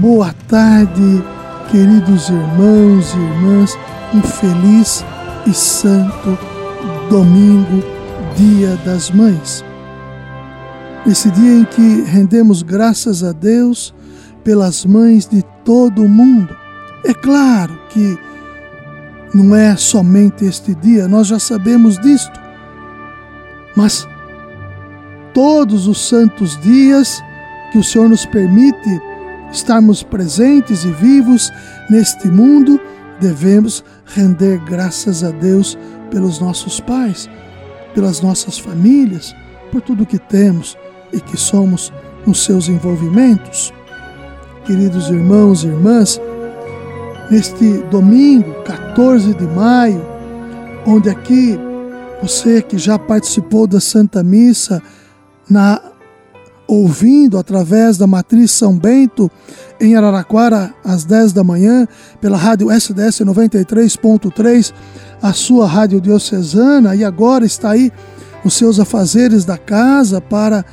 Boa tarde, queridos irmãos e irmãs. Um feliz e santo domingo, Dia das Mães. Esse dia em que rendemos graças a Deus pelas mães de todo o mundo. É claro que não é somente este dia, nós já sabemos disto. Mas todos os santos dias que o Senhor nos permite estarmos presentes e vivos neste mundo, devemos render graças a Deus pelos nossos pais, pelas nossas famílias, por tudo que temos e que somos nos seus envolvimentos. Queridos irmãos e irmãs, neste domingo, 14 de maio, onde aqui você que já participou da Santa Missa na ouvindo através da Matriz São Bento, em Araraquara, às 10 da manhã, pela rádio SDS 93.3, a sua rádio diocesana, e agora está aí nos seus afazeres da casa para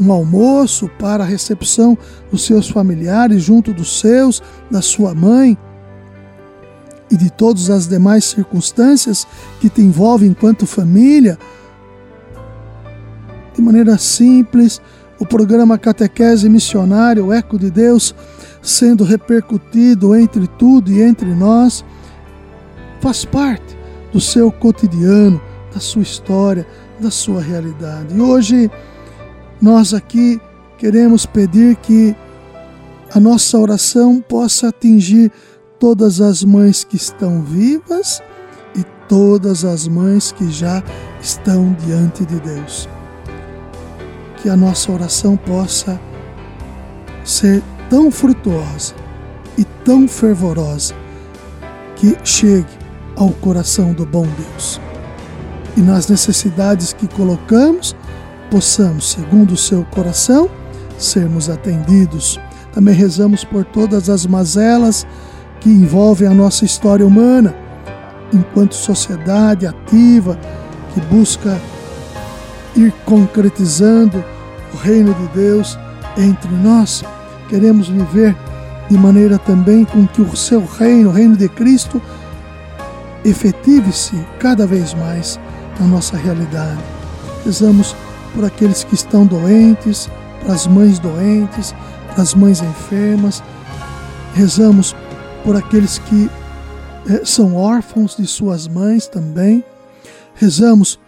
um almoço, para a recepção dos seus familiares, junto dos seus, da sua mãe e de todas as demais circunstâncias que te envolvem enquanto família, de maneira simples, o programa Catequese Missionário, o Eco de Deus, sendo repercutido entre tudo e entre nós, faz parte do seu cotidiano, da sua história, da sua realidade. E hoje nós aqui queremos pedir que a nossa oração possa atingir todas as mães que estão vivas e todas as mães que já estão diante de Deus que a nossa oração possa ser tão frutuosa e tão fervorosa que chegue ao coração do bom Deus. E nas necessidades que colocamos, possamos, segundo o seu coração, sermos atendidos. Também rezamos por todas as mazelas que envolvem a nossa história humana, enquanto sociedade ativa que busca ir concretizando o reino de Deus entre nós. Queremos viver de maneira também com que o seu reino, o reino de Cristo, efetive-se cada vez mais na nossa realidade. Rezamos por aqueles que estão doentes, para as mães doentes, para as mães enfermas. Rezamos por aqueles que eh, são órfãos de suas mães também. Rezamos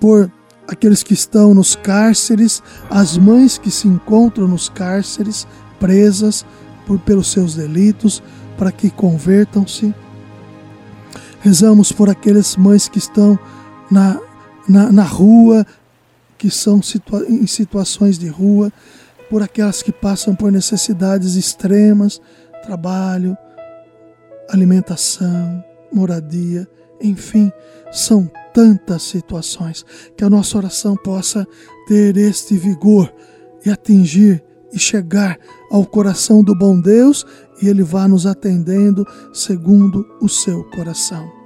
por aqueles que estão nos cárceres, as mães que se encontram nos cárceres, presas por, pelos seus delitos, para que convertam-se. Rezamos por aquelas mães que estão na, na, na rua, que são situa em situações de rua, por aquelas que passam por necessidades extremas, trabalho, alimentação, moradia, enfim, são tantas situações, que a nossa oração possa ter este vigor e atingir e chegar ao coração do bom Deus e Ele vá nos atendendo segundo o seu coração.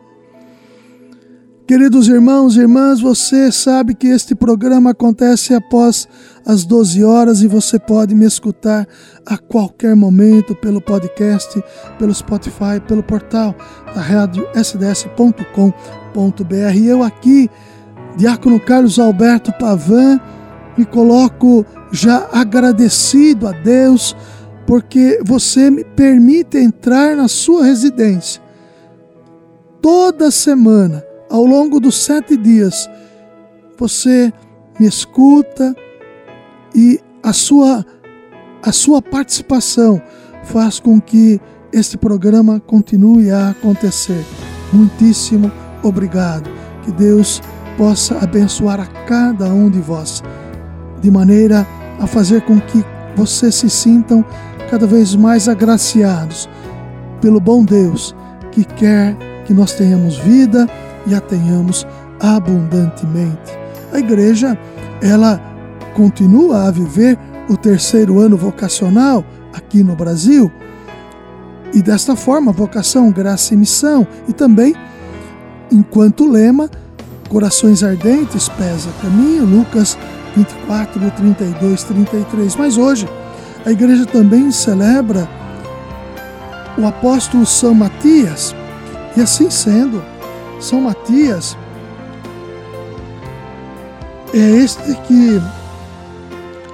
Queridos irmãos e irmãs, você sabe que este programa acontece após as 12 horas e você pode me escutar a qualquer momento pelo podcast, pelo Spotify, pelo portal da rádio sds.com.br. Eu aqui, Diácono Carlos Alberto Pavan, me coloco já agradecido a Deus porque você me permite entrar na sua residência toda semana ao longo dos sete dias, você me escuta e a sua, a sua participação faz com que este programa continue a acontecer. Muitíssimo obrigado. Que Deus possa abençoar a cada um de vós, de maneira a fazer com que vocês se sintam cada vez mais agraciados pelo bom Deus que quer que nós tenhamos vida e a tenhamos abundantemente. A igreja, ela continua a viver o terceiro ano vocacional aqui no Brasil. E desta forma, vocação, graça e missão. E também, enquanto lema, corações ardentes, pesa caminho, Lucas 24, 32, 33. Mas hoje, a igreja também celebra o apóstolo São Matias. E assim sendo, São Matias é este que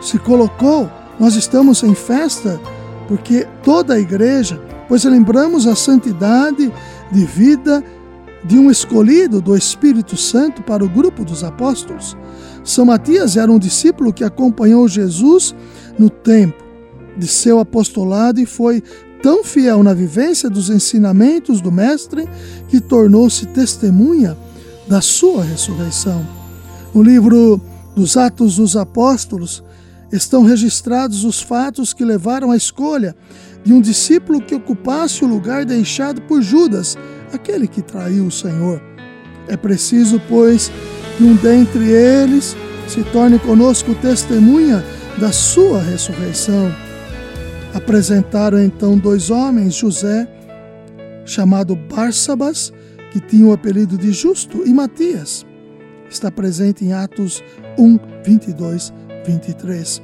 se colocou. Nós estamos em festa porque toda a igreja, pois lembramos a santidade de vida de um escolhido do Espírito Santo para o grupo dos apóstolos. São Matias era um discípulo que acompanhou Jesus no tempo de seu apostolado e foi tão fiel na vivência dos ensinamentos do Mestre que tornou-se testemunha da sua ressurreição. No livro dos Atos dos Apóstolos estão registrados os fatos que levaram à escolha de um discípulo que ocupasse o lugar deixado por Judas, aquele que traiu o Senhor. É preciso, pois, que um dentre eles se torne conosco testemunha da sua ressurreição. Apresentaram então dois homens, José, chamado Barsabas, que tinha o apelido de Justo, e Matias. Está presente em Atos 1, 22, 23.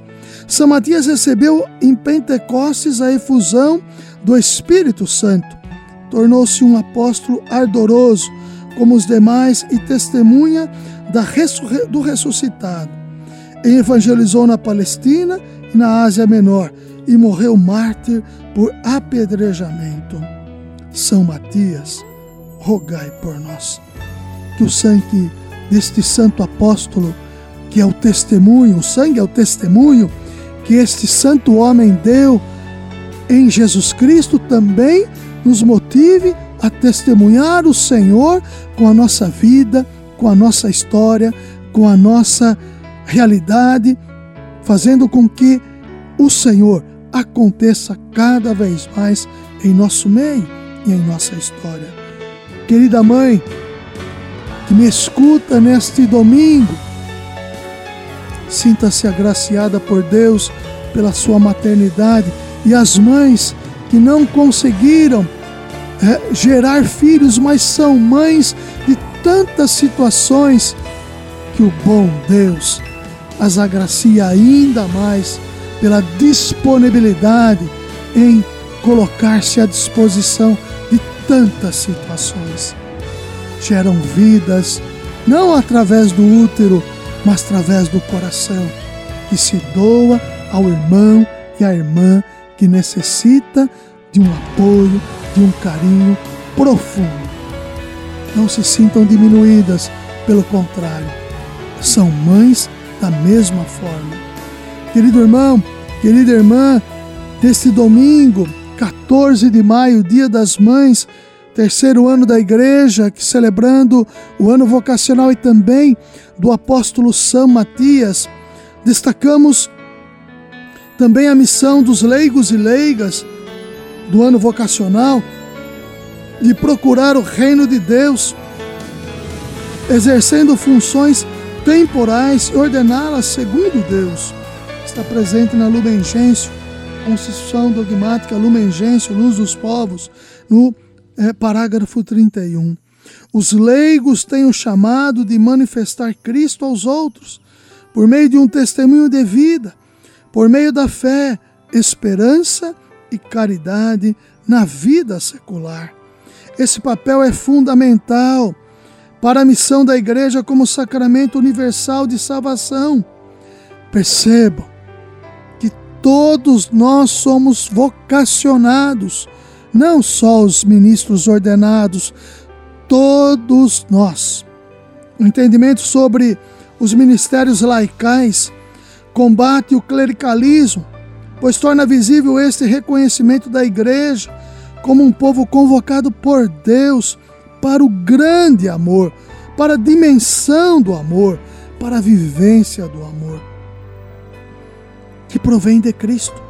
São Matias recebeu em Pentecostes a efusão do Espírito Santo. Tornou-se um apóstolo ardoroso, como os demais, e testemunha do ressuscitado. E evangelizou na Palestina e na Ásia Menor, e morreu mártir por apedrejamento. São Matias, rogai por nós. Que o sangue deste santo apóstolo, que é o testemunho, o sangue é o testemunho que este santo homem deu em Jesus Cristo, também nos motive a testemunhar o Senhor com a nossa vida, com a nossa história, com a nossa realidade, fazendo com que o Senhor aconteça cada vez mais em nosso meio e em nossa história. Querida mãe, que me escuta neste domingo, sinta-se agraciada por Deus pela sua maternidade e as mães que não conseguiram é, gerar filhos, mas são mães de tantas situações que o bom Deus as agracia ainda mais pela disponibilidade em colocar-se à disposição de tantas situações. Geram vidas não através do útero, mas através do coração, que se doa ao irmão e à irmã que necessita de um apoio, de um carinho profundo. Não se sintam diminuídas, pelo contrário, são mães da mesma forma Querido irmão, querida irmã, deste domingo, 14 de maio, Dia das Mães, terceiro ano da igreja, que celebrando o ano vocacional e também do apóstolo São Matias, destacamos também a missão dos leigos e leigas do ano vocacional de procurar o reino de Deus, exercendo funções temporais e ordená-las segundo Deus está presente na Lumen Gentium, Constituição Dogmática Lumen Gentium, Luz dos Povos, no é, parágrafo 31. Os leigos têm o chamado de manifestar Cristo aos outros, por meio de um testemunho de vida, por meio da fé, esperança e caridade na vida secular. Esse papel é fundamental para a missão da Igreja como sacramento universal de salvação. Percebam, Todos nós somos vocacionados, não só os ministros ordenados, todos nós. O entendimento sobre os ministérios laicais combate o clericalismo, pois torna visível este reconhecimento da igreja como um povo convocado por Deus para o grande amor, para a dimensão do amor, para a vivência do amor que provém de Cristo.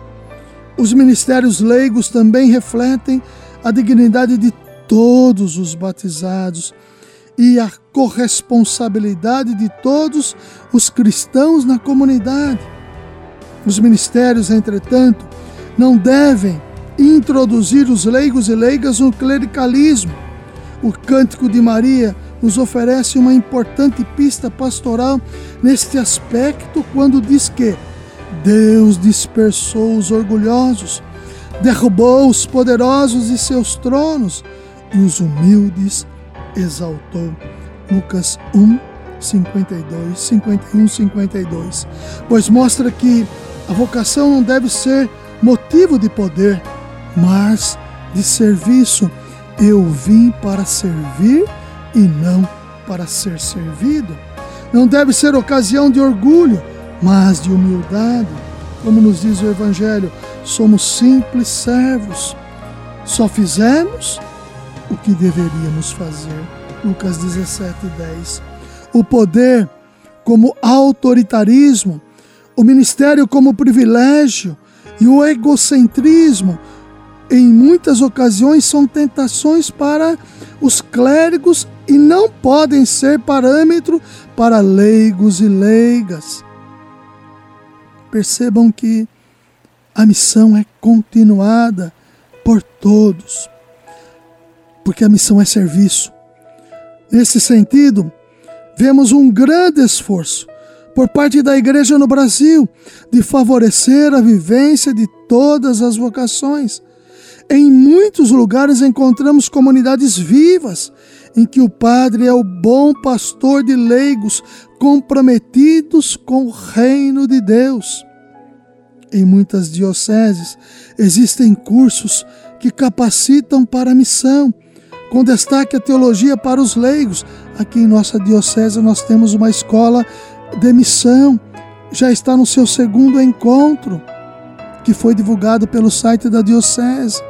Os ministérios leigos também refletem a dignidade de todos os batizados e a corresponsabilidade de todos os cristãos na comunidade. Os ministérios, entretanto, não devem introduzir os leigos e leigas no clericalismo. O Cântico de Maria nos oferece uma importante pista pastoral neste aspecto quando diz que Deus dispersou os orgulhosos, derrubou os poderosos de seus tronos e os humildes exaltou. Lucas 1, 52, 51, 52. Pois mostra que a vocação não deve ser motivo de poder, mas de serviço. Eu vim para servir e não para ser servido. Não deve ser ocasião de orgulho, mas de humildade. Como nos diz o Evangelho, somos simples servos. Só fizemos o que deveríamos fazer. Lucas 17, 10. O poder como autoritarismo, o ministério como privilégio e o egocentrismo, em muitas ocasiões, são tentações para os clérigos e não podem ser parâmetro para leigos e leigas. Percebam que a missão é continuada por todos porque a missão é serviço. Nesse sentido, vemos um grande esforço por parte da igreja no Brasil de favorecer a vivência de todas as vocações. Em muitos lugares encontramos comunidades vivas em que o padre é o bom pastor de leigos comprometidos com o reino de Deus. Em muitas dioceses existem cursos que capacitam para a missão com destaque a teologia para os leigos. Aqui em nossa diocese nós temos uma escola de missão, já está no seu segundo encontro, que foi divulgado pelo site da diocese.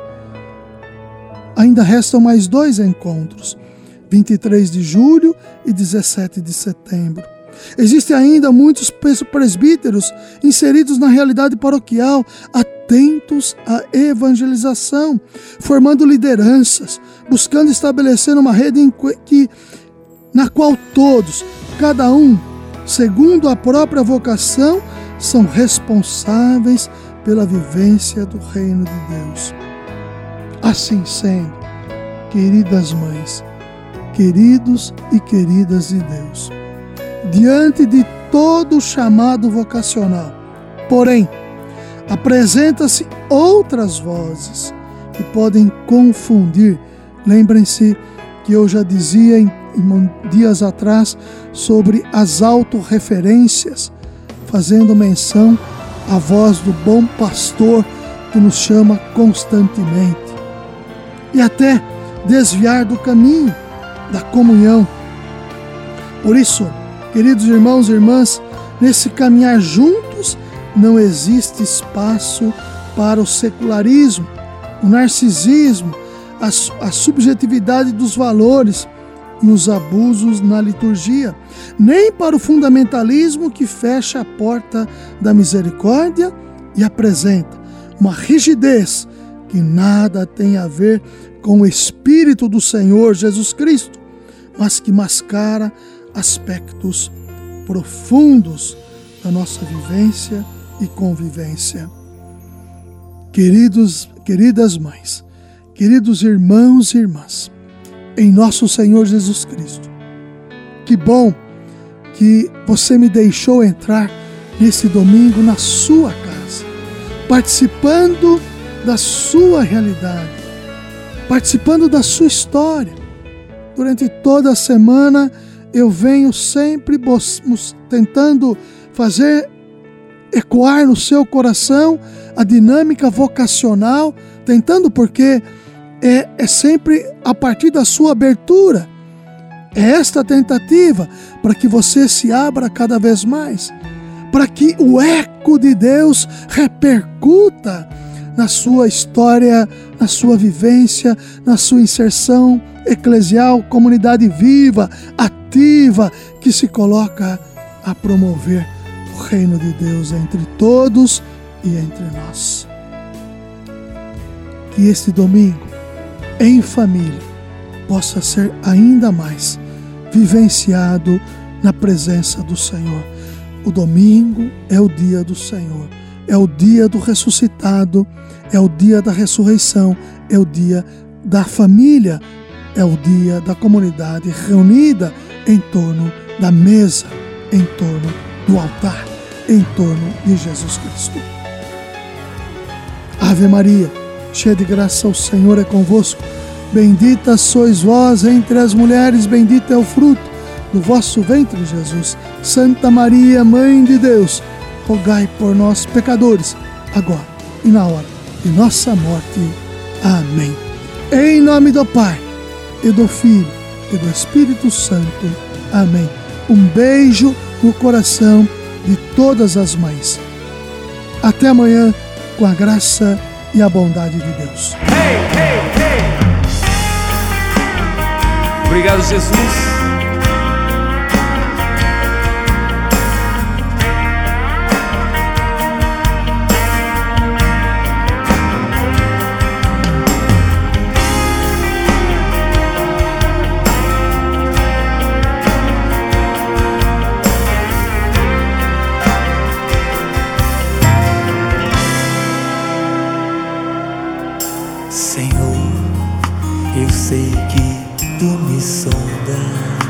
Ainda restam mais dois encontros, 23 de julho e 17 de setembro. Existem ainda muitos presbíteros inseridos na realidade paroquial, atentos à evangelização, formando lideranças, buscando estabelecer uma rede que, na qual todos, cada um, segundo a própria vocação, são responsáveis pela vivência do reino de Deus. Assim sendo, queridas mães, queridos e queridas de Deus, diante de todo o chamado vocacional. Porém, apresenta-se outras vozes que podem confundir. Lembrem-se que eu já dizia em, em dias atrás sobre as autorreferências, fazendo menção à voz do bom pastor que nos chama constantemente. E até desviar do caminho da comunhão. Por isso, Queridos irmãos e irmãs, nesse caminhar juntos não existe espaço para o secularismo, o narcisismo, a, a subjetividade dos valores e os abusos na liturgia, nem para o fundamentalismo que fecha a porta da misericórdia e apresenta uma rigidez que nada tem a ver com o Espírito do Senhor Jesus Cristo, mas que mascara aspectos profundos da nossa vivência e convivência. Queridos, queridas mães, queridos irmãos e irmãs, em nosso Senhor Jesus Cristo, que bom que você me deixou entrar nesse domingo na sua casa, participando da sua realidade, participando da sua história. Durante toda a semana, eu venho sempre tentando fazer ecoar no seu coração a dinâmica vocacional, tentando porque é, é sempre a partir da sua abertura. É esta tentativa para que você se abra cada vez mais, para que o eco de Deus repercuta na sua história, na sua vivência, na sua inserção eclesial, comunidade viva, ativa, que se coloca a promover o reino de Deus entre todos e entre nós. que este domingo, em família, possa ser ainda mais vivenciado na presença do Senhor. O domingo é o dia do Senhor, é o dia do ressuscitado, é o dia da ressurreição, é o dia da família, é o dia da comunidade reunida em torno da mesa, em torno do altar, em torno de Jesus Cristo. Ave Maria, cheia de graça, o Senhor é convosco. Bendita sois vós entre as mulheres, bendito é o fruto do vosso ventre, Jesus. Santa Maria, Mãe de Deus, rogai por nós, pecadores, agora e na hora de nossa morte. Amém. Em nome do Pai, e do Filho, e do Espírito Santo. Amém. Um beijo no coração de todas as mães. Até amanhã, com a graça e a bondade de Deus. Hey, hey, hey. Obrigado, Jesus. Quer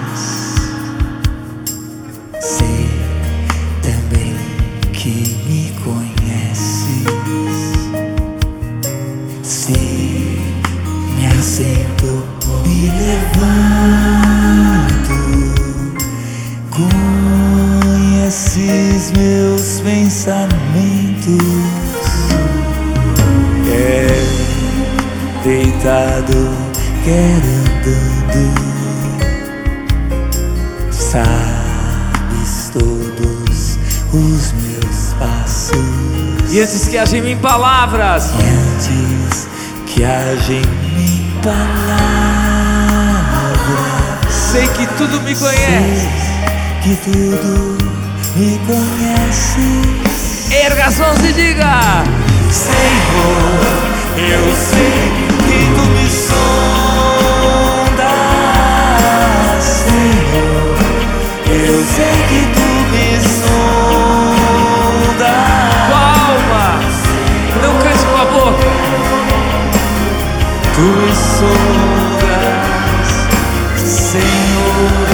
palavras. E antes que haja em mim palavras. Sei que tudo me conhece. Sei que tudo me conhece. Erga as mãos e diga: Senhor, eu sei que tu me sondas. Eu sei que tu me sondas. Tu me sondas, Senhor.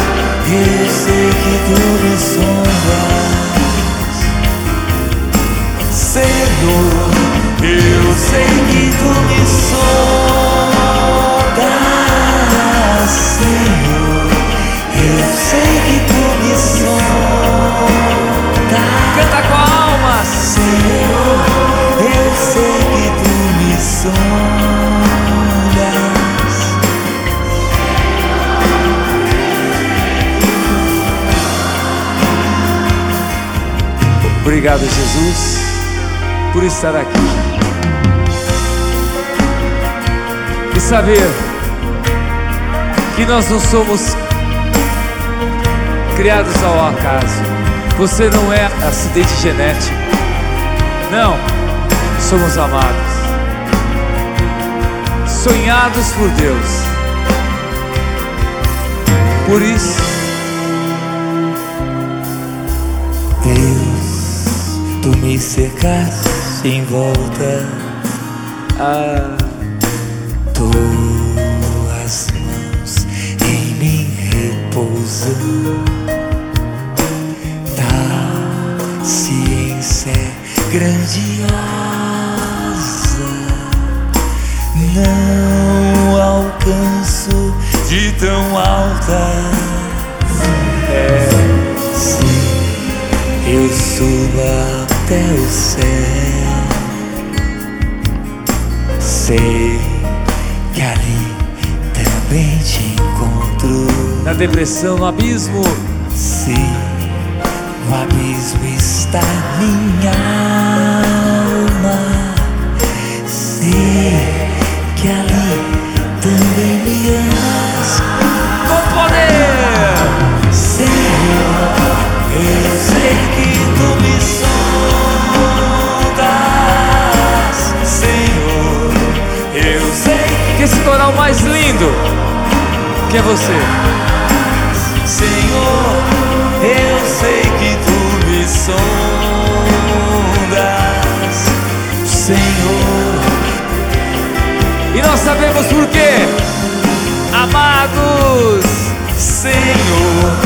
Eu sei que tu me sondas, Senhor. Eu sei que tu me Obrigado, Jesus, por estar aqui e saber que nós não somos criados ao acaso. Você não é acidente genético. Não, somos amados, sonhados por Deus. Por isso, me cercaste em volta. Ah, tuas mãos em mim repousam. grandiosa, não alcanço de tão alta. É, se eu subo até o céu, sei que ali também te encontro. Na depressão, no abismo. Sim o abismo está minha que é você. Senhor, eu sei que tu me sondas, Senhor. E nós sabemos por quê, amados. Senhor,